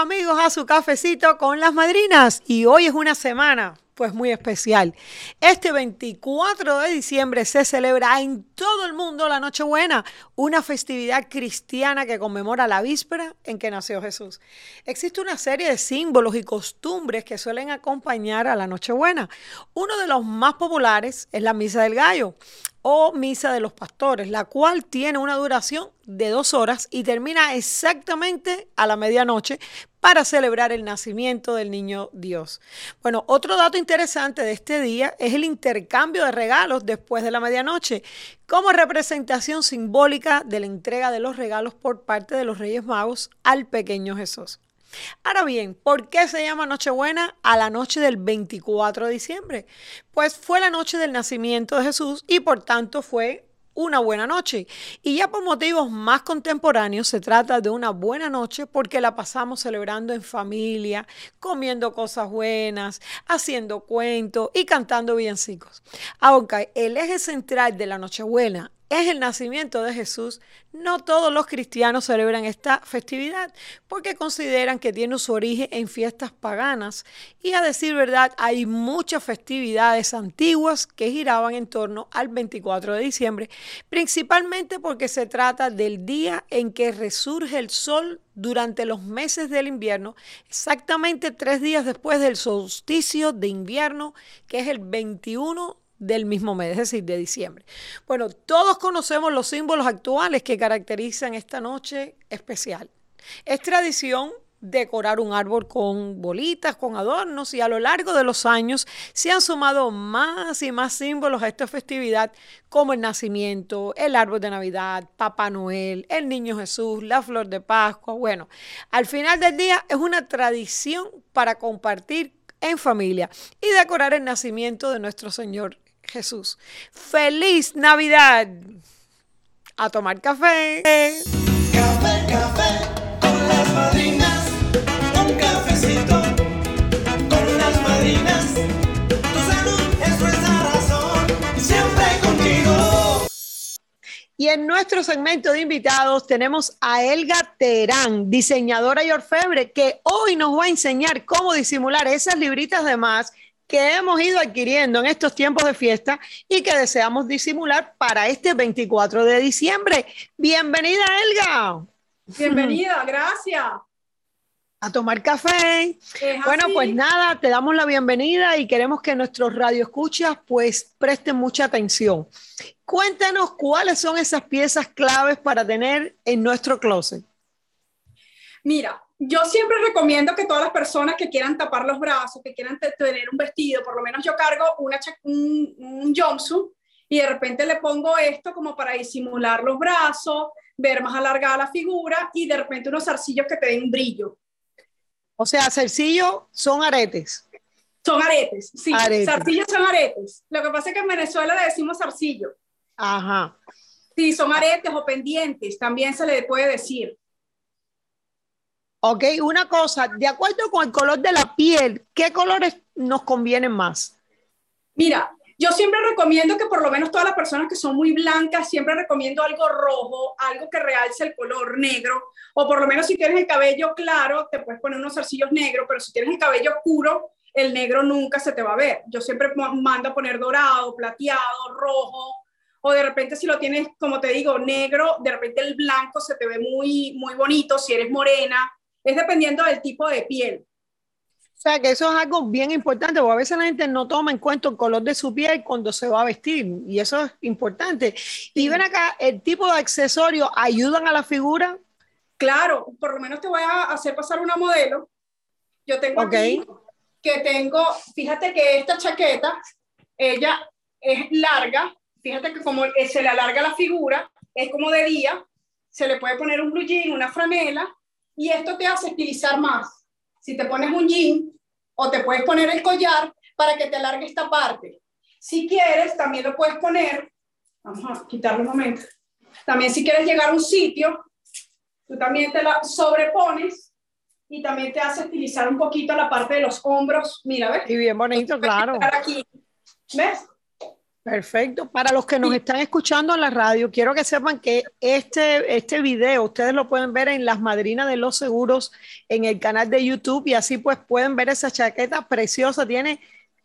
Amigos a su cafecito con las madrinas y hoy es una semana pues muy especial. Este 24 de diciembre se celebra en todo el mundo la Nochebuena, una festividad cristiana que conmemora la víspera en que nació Jesús. Existe una serie de símbolos y costumbres que suelen acompañar a la Nochebuena. Uno de los más populares es la Misa del Gallo o Misa de los Pastores, la cual tiene una duración de dos horas y termina exactamente a la medianoche para celebrar el nacimiento del niño Dios. Bueno, otro dato interesante de este día es el intercambio de regalos después de la medianoche, como representación simbólica de la entrega de los regalos por parte de los Reyes Magos al pequeño Jesús. Ahora bien, ¿por qué se llama Nochebuena a la noche del 24 de diciembre? Pues fue la noche del nacimiento de Jesús y por tanto fue una buena noche. Y ya por motivos más contemporáneos se trata de una buena noche porque la pasamos celebrando en familia, comiendo cosas buenas, haciendo cuentos y cantando villancicos. Aunque el eje central de la Nochebuena es el nacimiento de Jesús, no todos los cristianos celebran esta festividad porque consideran que tiene su origen en fiestas paganas. Y a decir verdad hay muchas festividades antiguas que giraban en torno al 24 de diciembre, principalmente porque se trata del día en que resurge el sol durante los meses del invierno, exactamente tres días después del solsticio de invierno, que es el 21 del mismo mes, es decir, de diciembre. Bueno, todos conocemos los símbolos actuales que caracterizan esta noche especial. Es tradición decorar un árbol con bolitas, con adornos y a lo largo de los años se han sumado más y más símbolos a esta festividad como el nacimiento, el árbol de Navidad, Papá Noel, el Niño Jesús, la flor de Pascua. Bueno, al final del día es una tradición para compartir en familia y decorar el nacimiento de nuestro Señor Jesús. ¡Feliz Navidad! A tomar café. Café, café con las madrinas. Un cafecito con las madrinas. Tu salud es nuestra razón. Siempre contigo. Y en nuestro segmento de invitados tenemos a Elga Terán, diseñadora y orfebre, que hoy nos va a enseñar cómo disimular esas libritas de más que hemos ido adquiriendo en estos tiempos de fiesta y que deseamos disimular para este 24 de diciembre. Bienvenida, Elga. Bienvenida, gracias. A tomar café. Bueno, pues nada, te damos la bienvenida y queremos que nuestros radioescuchas pues presten mucha atención. Cuéntanos cuáles son esas piezas claves para tener en nuestro closet. Mira, yo siempre recomiendo que todas las personas que quieran tapar los brazos, que quieran te- tener un vestido, por lo menos yo cargo una, un, un jumpsuit y de repente le pongo esto como para disimular los brazos, ver más alargada la figura y de repente unos zarcillos que te den brillo. O sea, sencillo, son aretes. Son aretes, sí, Aretes. zarcillos son aretes. Lo que pasa es que en Venezuela le decimos zarcillo. Ajá. Sí, son aretes o pendientes, también se le puede decir. Ok, una cosa, de acuerdo con el color de la piel, ¿qué colores nos convienen más? Mira, yo siempre recomiendo que por lo menos todas las personas que son muy blancas, siempre recomiendo algo rojo, algo que realce el color negro, o por lo menos si tienes el cabello claro, te puedes poner unos zarcillos negros, pero si tienes el cabello oscuro, el negro nunca se te va a ver. Yo siempre mando a poner dorado, plateado, rojo, o de repente si lo tienes, como te digo, negro, de repente el blanco se te ve muy, muy bonito, si eres morena, es dependiendo del tipo de piel. O sea, que eso es algo bien importante, porque a veces la gente no toma en cuenta el color de su piel cuando se va a vestir, y eso es importante. Y ven acá, el tipo de accesorios ayudan a la figura. Claro, por lo menos te voy a hacer pasar una modelo. Yo tengo Ok. aquí que tengo, fíjate que esta chaqueta, ella es larga, fíjate que como eh, se le alarga la figura, es como de día, se le puede poner un blue jean, una franela, y esto te hace estilizar más. Si te pones un jean o te puedes poner el collar para que te alargue esta parte. Si quieres, también lo puedes poner, vamos a quitarlo un momento, también si quieres llegar a un sitio, tú también te la sobrepones y también te hace estilizar un poquito la parte de los hombros. Mira, ¿ves? Y bien bonito, claro. Aquí. ¿Ves? Perfecto. Para los que nos están escuchando en la radio, quiero que sepan que este, este video ustedes lo pueden ver en Las Madrinas de los Seguros en el canal de YouTube y así pues pueden ver esa chaqueta preciosa. Tiene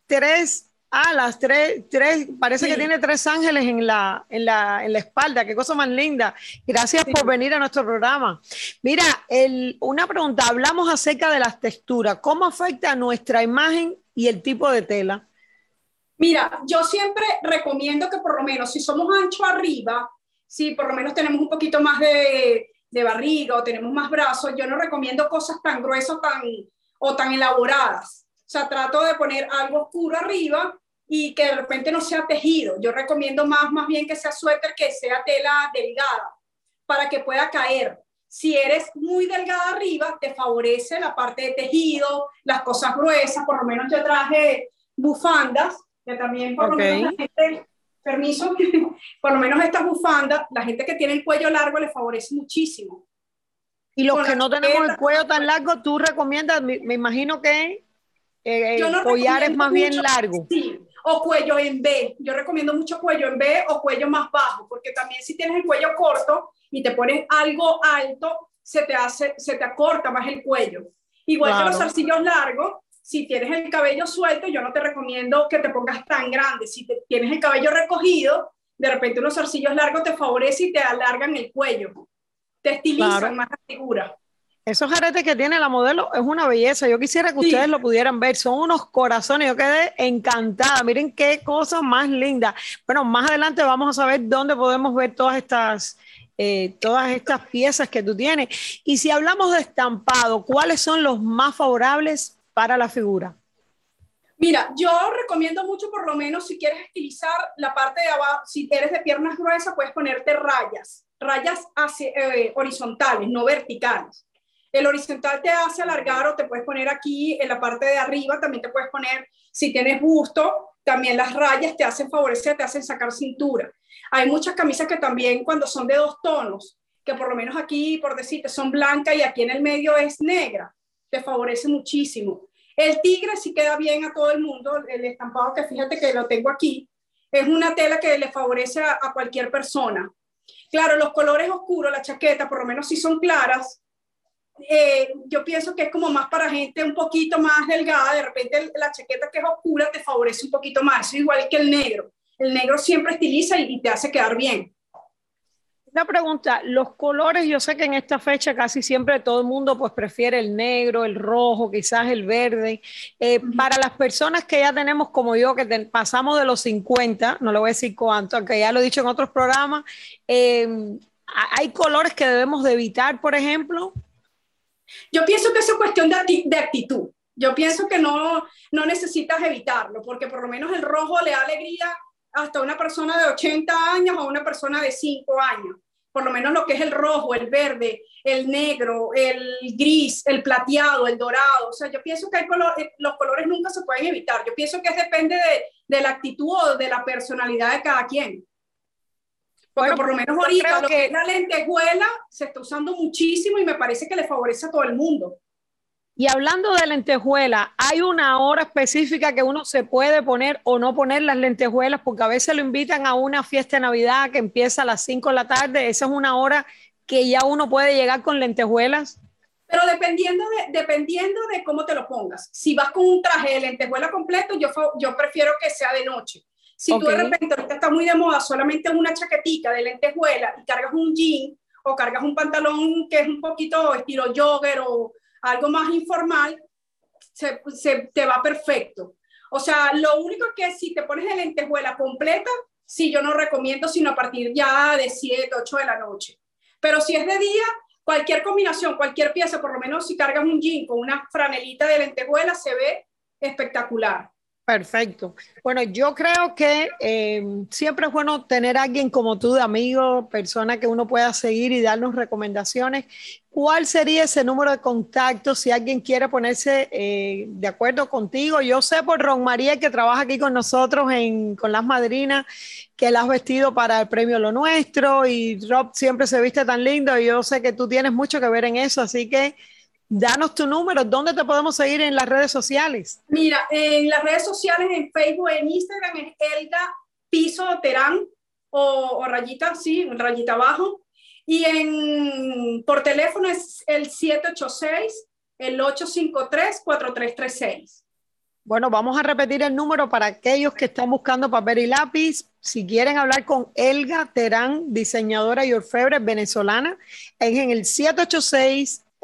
tres alas, tres, tres parece que tiene tres ángeles en la, en, la, en la espalda. Qué cosa más linda. Gracias por venir a nuestro programa. Mira, el, una pregunta. Hablamos acerca de las texturas. ¿Cómo afecta a nuestra imagen y el tipo de tela? Mira, yo siempre recomiendo que por lo menos si somos ancho arriba, si por lo menos tenemos un poquito más de, de barriga o tenemos más brazos, yo no recomiendo cosas tan gruesas tan, o tan elaboradas. O sea, trato de poner algo oscuro arriba y que de repente no sea tejido. Yo recomiendo más, más bien que sea suéter, que sea tela delgada, para que pueda caer. Si eres muy delgada arriba, te favorece la parte de tejido, las cosas gruesas. Por lo menos yo traje bufandas que también por lo menos la gente, permiso, por lo menos estas bufandas, la gente que tiene el cuello largo le favorece muchísimo. Y los que no tenemos el cuello tan largo, tú recomiendas, me, imagino que eh, el collar es más bien largo. Sí, o cuello en B. Yo recomiendo mucho cuello en B o cuello más bajo, porque también si tienes el cuello corto y te pones algo alto, se te hace, se te acorta más el cuello. Igual que los zarcillos largos, si tienes el cabello suelto, yo no te recomiendo que te pongas tan grande. Si tienes el cabello recogido, de repente unos zarcillos largos te favorecen y te alargan el cuello. Te estilizan más la figura. Esos aretes que tiene la modelo es una belleza. Yo quisiera que ustedes lo pudieran ver. Son unos corazones. Yo quedé encantada. Miren qué cosa más linda. Bueno, más adelante vamos a saber dónde podemos ver todas estas, eh, todas estas piezas que tú tienes. Y si hablamos de estampado, ¿cuáles son los más favorables para la figura? Mira, yo recomiendo mucho, por lo menos, si quieres estilizar la parte de abajo, si eres de piernas gruesas, puedes ponerte rayas, rayas eh, horizontales, no verticales. El horizontal te hace alargar o te puedes poner aquí en la parte de arriba, también te puedes poner, si tienes busto, también las rayas te hacen favorecer, te hacen sacar cintura. Hay muchas camisas que también cuando son de dos tonos, que por lo menos aquí, por decirte, son blancas y aquí en el medio es negra te favorece muchísimo. El tigre sí queda bien a todo el mundo, el estampado que fíjate que lo tengo aquí, es una tela que le favorece a, cualquier persona. Claro, los colores oscuros, la chaqueta, por lo menos si son claras, eh, yo pienso que es como más para gente un poquito más delgada, de repente la chaqueta que es oscura te favorece un poquito más, igual que el negro. El negro siempre estiliza y te hace quedar bien. Una pregunta, los colores, yo sé que en esta fecha casi siempre todo el mundo pues prefiere el negro, el rojo, quizás el verde. Eh, para las personas que ya tenemos como yo, que pasamos de los 50, no le voy a decir cuánto, aunque ya lo he dicho en otros programas, em, ¿hay colores que debemos de evitar, por ejemplo? Yo pienso que es cuestión de, de actitud. Yo pienso que no, no necesitas evitarlo, porque por lo menos el rojo le da alegría hasta una persona de 80 años o una persona de 5 años por lo menos lo que es el rojo, el verde, el negro, el gris, el plateado, el dorado. O sea, yo pienso que hay color, eh, los colores nunca se pueden evitar. Yo pienso que depende de, de la actitud o de la personalidad de cada quien. Porque por lo menos ahorita lo que es la lentejuela se está usando muchísimo y me parece que le favorece a todo el mundo. Y hablando de lentejuela, ¿hay una hora específica que uno se puede poner o no poner las lentejuelas? Porque a veces lo invitan a una fiesta de Navidad que empieza a las 5 de la tarde. Esa es una hora que ya uno puede llegar con lentejuelas. Pero dependiendo de, dependiendo de cómo te lo pongas. Si vas con un traje de lentejuela completo, yo, yo prefiero que sea de noche. Si tú de repente ahorita está muy de moda solamente una chaquetita de lentejuela y cargas un jean o cargas un pantalón que es un poquito estilo jogger o algo más informal, se, te va perfecto. O sea, lo único que si te pones de lentejuela completa, sí, yo no recomiendo, sino a partir ya de 7, 8 de la noche. Pero si es de día, cualquier combinación, cualquier pieza, por lo menos si cargas un jean con una franelita de lentejuela, se ve espectacular. Perfecto. Bueno, yo creo que eh, siempre es bueno tener alguien como tú de amigo, persona que uno pueda seguir y darnos recomendaciones. ¿Cuál sería ese número de contacto si alguien quiere ponerse eh, de acuerdo contigo? Yo sé por Ron María que trabaja aquí con nosotros en, con las madrinas, que la has vestido para el premio Lo Nuestro y Rob siempre se viste tan lindo y yo sé que tú tienes mucho que ver en eso, así que Danos tu número, ¿dónde te podemos seguir en las redes sociales? Mira, en las redes sociales, en Facebook, en Instagram, es Elga piso Terán o, o rayita, sí, rayita abajo. Y en, por teléfono es el 786, el 853-4336. Bueno, vamos a repetir el número para aquellos que están buscando papel y lápiz. Si quieren hablar con Elga Terán, diseñadora y orfebre venezolana, es en el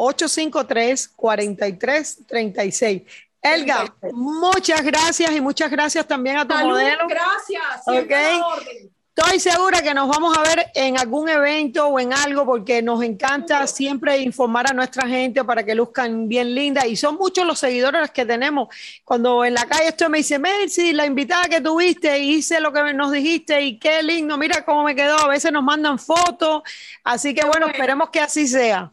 786-853-4336. Elga, muchas gracias y muchas gracias también a tu Salud, modelo. gracias. siempre Ok. a la orden. Estoy segura que nos vamos a ver en algún evento o en algo porque nos encanta siempre informar a nuestra gente para que luzcan bien lindas y son muchos los seguidores que tenemos. Cuando en la calle estoy me dice, Mercy, la invitada que tuviste, hice lo que nos dijiste y qué lindo, mira cómo me quedó. A veces nos mandan fotos, así que bueno, bueno. esperemos que así sea.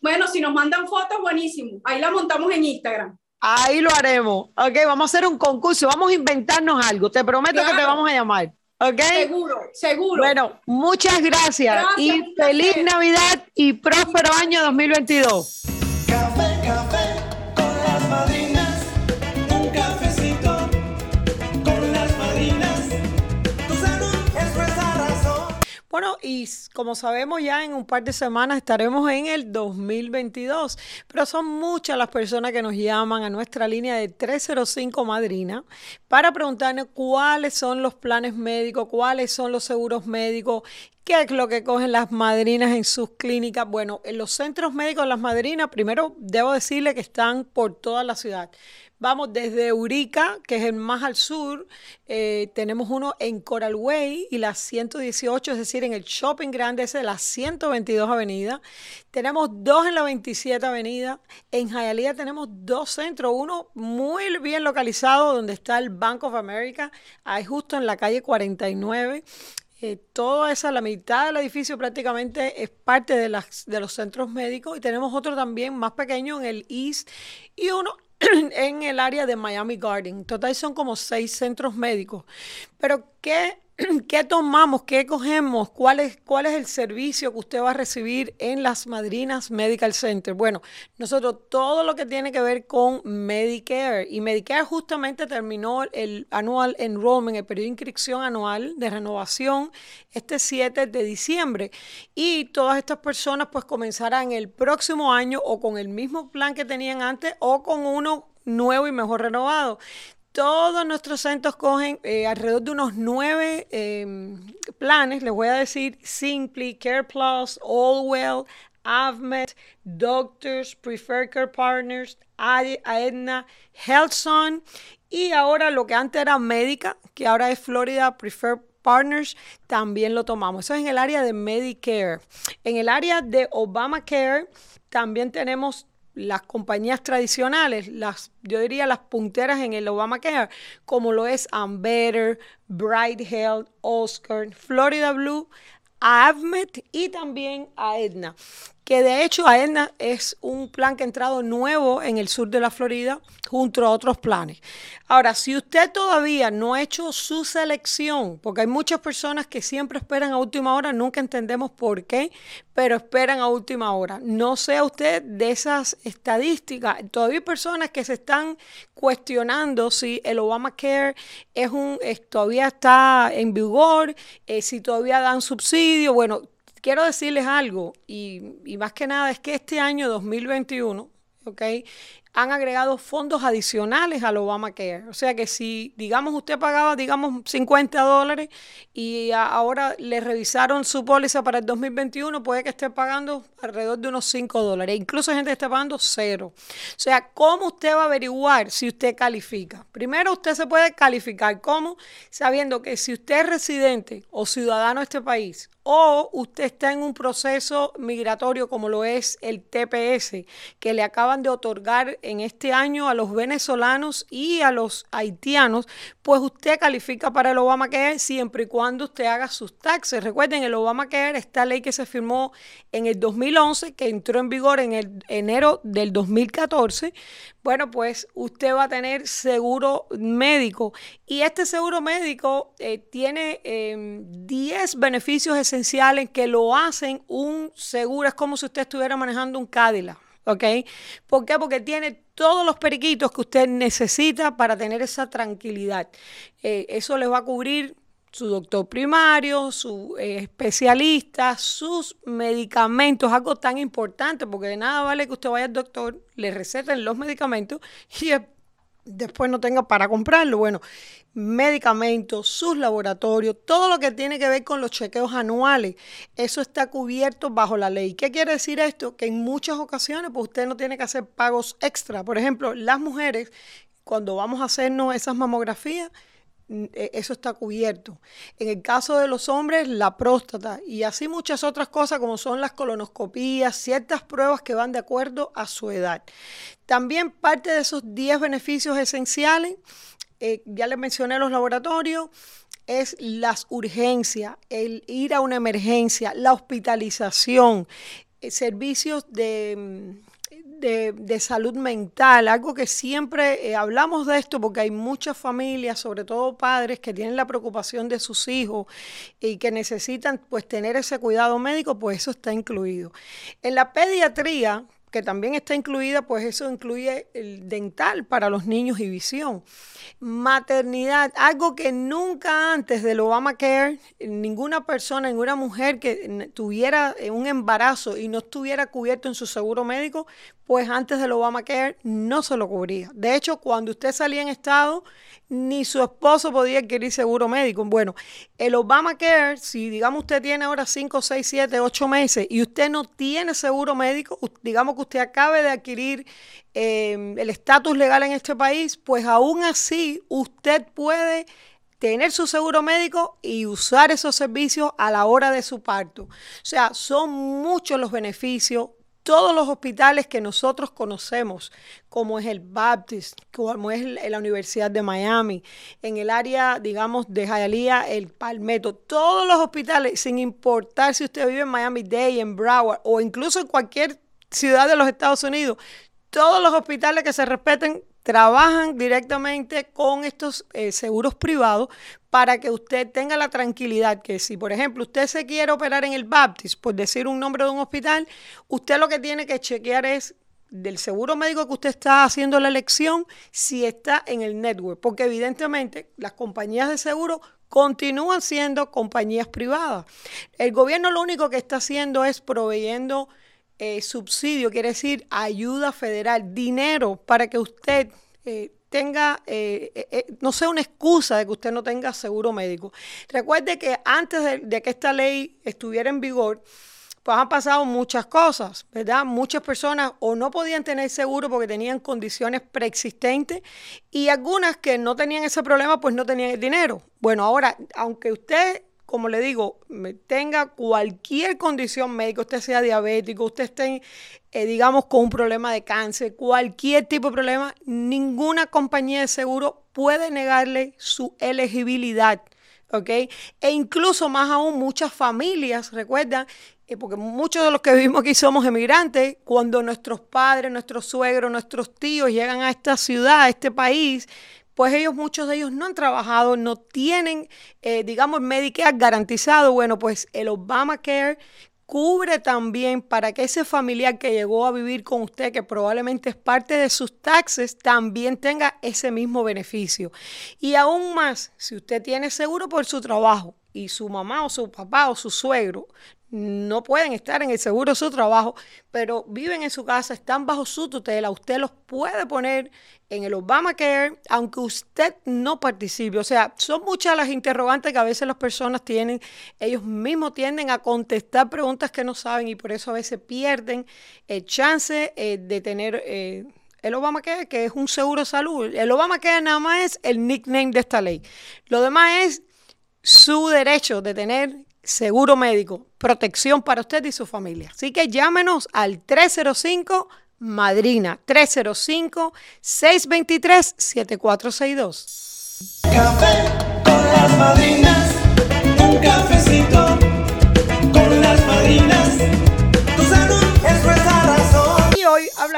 Bueno, si nos mandan fotos, buenísimo. Ahí la montamos en Instagram. Ahí lo haremos. Ok, vamos a hacer un concurso, vamos a inventarnos algo. Te prometo que te vamos a llamar. Ok. Seguro, seguro. Bueno, muchas gracias, Gracias, y placer. feliz Navidad y próspero año 2022. Bueno, y como sabemos ya en un par de semanas estaremos en el 2022, pero son muchas las personas que nos llaman a nuestra línea de 305 Madrina para preguntarnos cuáles son los planes médicos, cuáles son los seguros médicos, qué es lo que cogen las madrinas en sus clínicas. Bueno, en los centros médicos las madrinas, primero debo decirle que están por toda la ciudad. Vamos desde Eurica, que es el más al sur, eh, tenemos uno en Coral Way y la 118, es decir, en el shopping grande ese de la 122 Avenida. Tenemos dos en la 27 Avenida. En Hialeah tenemos dos centros, uno muy bien localizado donde está el Bank of America, ahí justo en la calle 49. Eh, toda esa, la mitad del edificio prácticamente es parte de, las, de los centros médicos y tenemos otro también más pequeño en el East y uno en el área de Miami Garden. En total son como seis centros médicos. Pero ¿qué, qué tomamos? ¿Qué cogemos? ¿Cuál es, ¿Cuál es el servicio que usted va a recibir en las Madrinas Medical Center? Bueno, nosotros todo lo que tiene que ver con Medicare y Medicare justamente terminó el Annual Enrollment, el periodo de inscripción anual de renovación este 7 de diciembre y todas estas personas pues comenzarán el próximo año o con el mismo plan que tenían antes o con uno nuevo y mejor renovado. Todos nuestros centros cogen eh, alrededor de unos nueve eh, planes, les voy a decir Simply, Care Plus, Allwell, AvMed, Doctors, Preferred Care Partners, Aetna, HealthZone y ahora lo que antes era Médica, que ahora es Florida Preferred Partners, también lo tomamos. Eso es en el área de Medicare. En el área de Obamacare también tenemos las compañías tradicionales, las, yo diría las punteras en el Obamacare, como lo es Ambetter, Bright Health, Oscar, Florida Blue, AvMed y también Aetna. Que de hecho Aetna es un plan que ha entrado nuevo en el sur de la Florida junto a otros planes. Ahora, si usted todavía no ha hecho su selección, porque hay muchas personas que siempre esperan a última hora, nunca entendemos por qué, pero esperan a última hora. No sea usted de esas estadísticas. Todavía hay personas que se están cuestionando si el Obamacare es un, es- todavía está en vigor, eh, si todavía dan subsidio. Bueno, quiero decirles algo, y, y más que nada es que este año 2021, ¿ok? Han agregado fondos adicionales al Obamacare. O sea que si, digamos, usted pagaba, digamos, 50 dólares y ahora le revisaron su póliza para el 2021, puede que esté pagando alrededor de unos 5 dólares. Incluso hay gente que está pagando cero. O sea, ¿cómo usted va a averiguar si usted califica? Primero, usted se puede calificar. ¿Cómo? Sabiendo que si usted es residente o ciudadano de este país, o usted está en un proceso migratorio como lo es el TPS, que le acaban de otorgar en este año a los venezolanos y a los haitianos, pues usted califica para el Obamacare siempre y cuando usted haga sus taxes. Recuerden, el Obamacare, esta ley que se firmó en el 2011, que entró en vigor en el enero del 2014, bueno, pues usted va a tener seguro médico y este seguro médico eh, tiene eh, 10 beneficios esenciales que lo hacen un seguro. Es como si usted estuviera manejando un Cadillac. ¿Ok? ¿Por qué? Porque tiene todos los periquitos que usted necesita para tener esa tranquilidad. Eh, eso le va a cubrir su doctor primario, su eh, especialista, sus medicamentos, algo tan importante, porque de nada vale que usted vaya al doctor, le receten los medicamentos y después no tenga para comprarlo. Bueno, medicamentos, sus laboratorios, todo lo que tiene que ver con los chequeos anuales, eso está cubierto bajo la ley. ¿Qué quiere decir esto? Que en muchas ocasiones pues, usted no tiene que hacer pagos extra. Por ejemplo, las mujeres, cuando vamos a hacernos esas mamografías, eso está cubierto. En el caso de los hombres, la próstata y así muchas otras cosas como son las colonoscopías, ciertas pruebas que van de acuerdo a su edad. También parte de esos 10 beneficios esenciales, eh, ya les mencioné los laboratorios, es las urgencias, el ir a una emergencia, la hospitalización, eh, servicios de de, salud mental, algo que siempre eh, hablamos de esto porque hay muchas familias, sobre todo padres, que tienen la preocupación de sus hijos y que necesitan pues tener ese cuidado médico, pues eso está incluido. En la pediatría, que también está incluida, pues eso incluye el dental para los niños y visión. Maternidad, algo que nunca antes del Obamacare, ninguna persona, ninguna mujer que tuviera un embarazo y no estuviera cubierto en su seguro médico, pues antes del Obamacare no se lo cubría. De hecho, cuando usted salía en estado, ni su esposo podía adquirir seguro médico. Bueno, el Obamacare, si digamos usted tiene ahora 5, 6, 7, 8 meses y usted no tiene seguro médico, digamos que usted acabe de adquirir em, el estatus legal en este país, pues aún así usted puede tener su seguro médico y usar esos servicios a la hora de su parto. O sea, son muchos los beneficios todos los hospitales que nosotros conocemos, como es el Baptist, como es la Universidad de Miami, en el área, digamos, de Hialeah, el Palmetto, todos los hospitales, sin importar si usted vive en Miami-Dade, en Broward o incluso en cualquier ciudad de los Estados Unidos, todos los hospitales que se respeten trabajan directamente con estos eh, seguros privados para que usted tenga la tranquilidad que si, por ejemplo, usted se quiere operar en el Baptist, por decir un nombre de un hospital, usted lo que tiene que chequear es del seguro médico que usted está haciendo la elección, si está en el network, porque evidentemente las compañías de seguro continúan siendo compañías privadas. El gobierno lo único que está haciendo es proveyendo eh, subsidio, quiere decir ayuda federal, dinero para que usted eh, tenga, eh, no sea una excusa de que usted no tenga seguro médico. Recuerde que antes de, de, que esta ley estuviera en vigor, pues han pasado muchas cosas, ¿verdad? Muchas personas o no podían tener seguro porque tenían condiciones preexistentes y algunas que no tenían ese problema, pues no tenían el dinero. Bueno, ahora, aunque usted como le digo, tenga cualquier condición médica, usted sea diabético, usted esté, eh, digamos, con un problema de cáncer, cualquier tipo de problema, ninguna compañía de seguro puede negarle su elegibilidad. ¿Ok? E incluso más aún muchas familias, recuerdan, eh, porque muchos de los que vivimos aquí somos emigrantes, cuando nuestros padres, nuestros suegros, nuestros tíos llegan a esta ciudad, a este país, pues ellos, muchos de ellos no han trabajado, no tienen, eh, digamos, Medicare garantizado. Bueno, pues el Obamacare cubre también para que ese familiar que llegó a vivir con usted, que probablemente es parte de sus taxes, también tenga ese mismo beneficio. Y aún más, si usted tiene seguro por su trabajo y su mamá o su papá o su suegro no pueden estar en el seguro de su trabajo, pero viven en su casa, están bajo su tutela, usted los puede poner en el Obamacare, aunque usted no participe. O sea, son muchas las interrogantes que a veces las personas tienen. Ellos mismos tienden a contestar preguntas que no saben y por eso a veces pierden el chance eh, de tener... Eh, el Obamacare, que es un seguro de salud. El Obamacare nada más es el nickname de esta ley. Lo demás es su derecho de tener seguro médico, protección para usted y su familia. Así que llámenos al 305 Madrina 305-623-7462. Café con las madrinas, un cafecito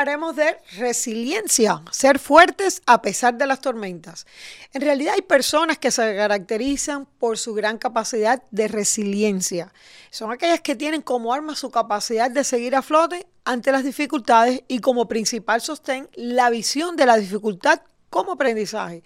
hablaremos de resiliencia, ser fuertes a pesar de las tormentas. En realidad hay personas que se caracterizan por su gran capacidad de resiliencia. Son aquellas que tienen como arma su capacidad de seguir a flote ante las dificultades y como principal sostén la visión de la dificultad como aprendizaje.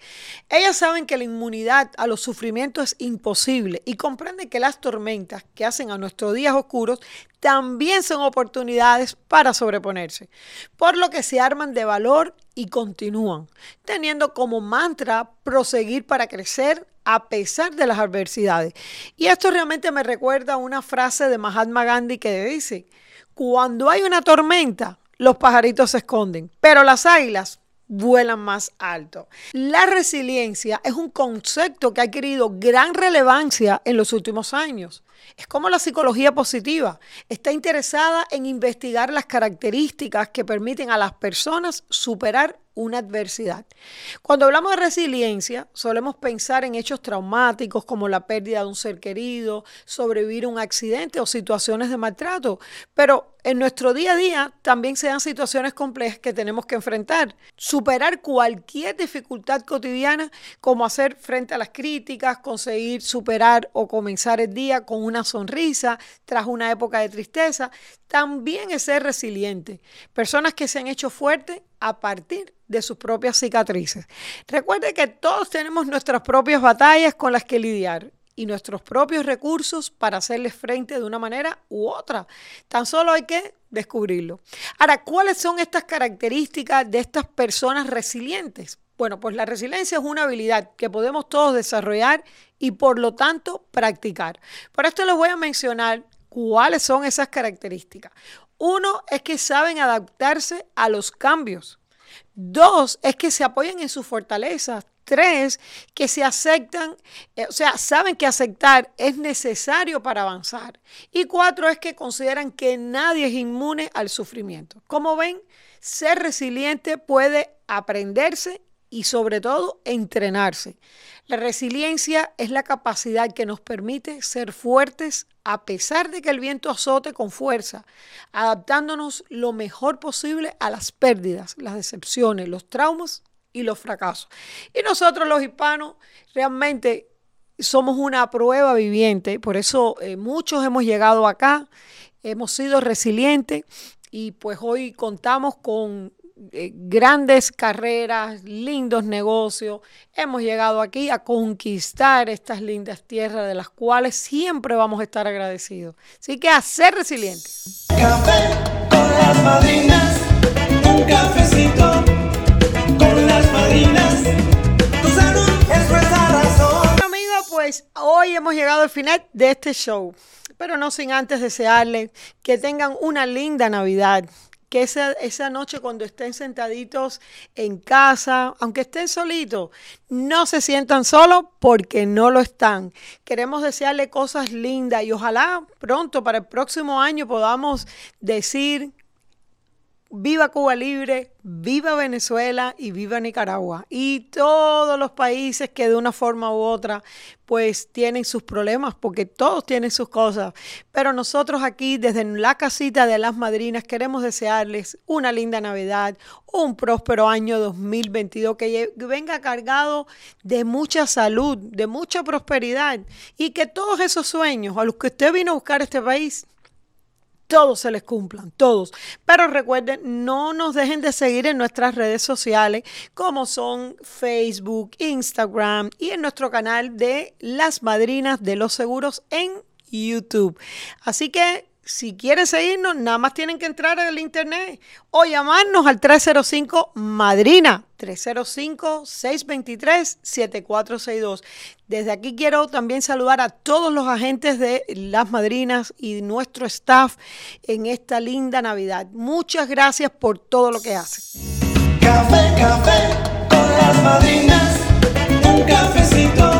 Ellas saben que la inmunidad a los sufrimientos es imposible y comprenden que las tormentas que hacen a nuestros días oscuros también son oportunidades para sobreponerse, por lo que se arman de valor y continúan, teniendo como mantra proseguir para crecer a pesar de las adversidades. Y esto realmente me recuerda a una frase de Mahatma Gandhi que dice, cuando hay una tormenta, los pajaritos se esconden, pero las águilas vuelan más alto. La resiliencia es un concepto que ha adquirido gran relevancia en los últimos años. Es como la psicología positiva. Está interesada en investigar las características que permiten a las personas superar una adversidad. Cuando hablamos de resiliencia, solemos pensar en hechos traumáticos como la pérdida de un ser querido, sobrevivir a un accidente o situaciones de maltrato, pero en nuestro día a día también se dan situaciones complejas que tenemos que enfrentar. Superar cualquier dificultad cotidiana, como hacer frente a las críticas, conseguir superar o comenzar el día con una sonrisa tras una época de tristeza, también es ser resiliente. Personas que se han hecho fuertes a partir de sus propias cicatrices. Recuerde que todos tenemos nuestras propias batallas con las que lidiar y nuestros propios recursos para hacerles frente de una manera u otra. Tan solo hay que descubrirlo. Ahora, ¿cuáles son estas características de estas personas resilientes? Bueno, pues la resiliencia es una habilidad que podemos todos desarrollar y por lo tanto practicar. Por esto les voy a mencionar cuáles son esas características. Uno es que saben adaptarse a los cambios. Dos es que se apoyan en sus fortalezas. Tres, que se aceptan, eh, o sea, saben que aceptar es necesario para avanzar. Y cuatro es que consideran que nadie es inmune al sufrimiento. Como ven, ser resiliente puede aprenderse y sobre todo entrenarse. La resiliencia es la capacidad que nos permite ser fuertes a pesar de que el viento azote con fuerza, adaptándonos lo mejor posible a las pérdidas, las decepciones, los traumas y los fracasos. Y nosotros los hispanos realmente somos una prueba viviente, por eso eh, muchos hemos llegado acá, hemos sido resilientes y pues hoy contamos con eh, grandes carreras, lindos negocios. Hemos llegado aquí a conquistar estas lindas tierras de las cuales siempre vamos a estar agradecidos. Así que a ser resilientes. Café con las madrinas, un cafecito con las madrinas. Tu salud es nuestra razón. Bueno, amigos, pues hoy hemos llegado al final de este show. Pero no sin antes desearles que tengan una linda Navidad, que esa, esa noche cuando estén sentaditos en casa, aunque estén solitos, no se sientan solos porque no lo están. Queremos desearle cosas lindas y ojalá pronto para el próximo año podamos decir Viva Cuba Libre, viva Venezuela y viva Nicaragua. Y todos los países que de una forma u otra pues tienen sus problemas, porque todos tienen sus cosas. Pero nosotros aquí desde la casita de las madrinas queremos desearles una linda Navidad, un próspero año 2022 que venga cargado de mucha salud, de mucha prosperidad y que todos esos sueños a los que usted vino a buscar este país todos se les cumplan, todos. Pero recuerden, no nos dejen de seguir en nuestras redes sociales como son Facebook, Instagram y en nuestro canal de Las Madrinas de los Seguros en YouTube. Así que si quieren seguirnos, nada más tienen que entrar al internet o llamarnos al 305 Madrina, 305-623-7462. Desde aquí quiero también saludar a todos los agentes de las madrinas y nuestro staff en esta linda Navidad. Muchas gracias por todo lo que hacen. Café, café con las madrinas, un cafecito.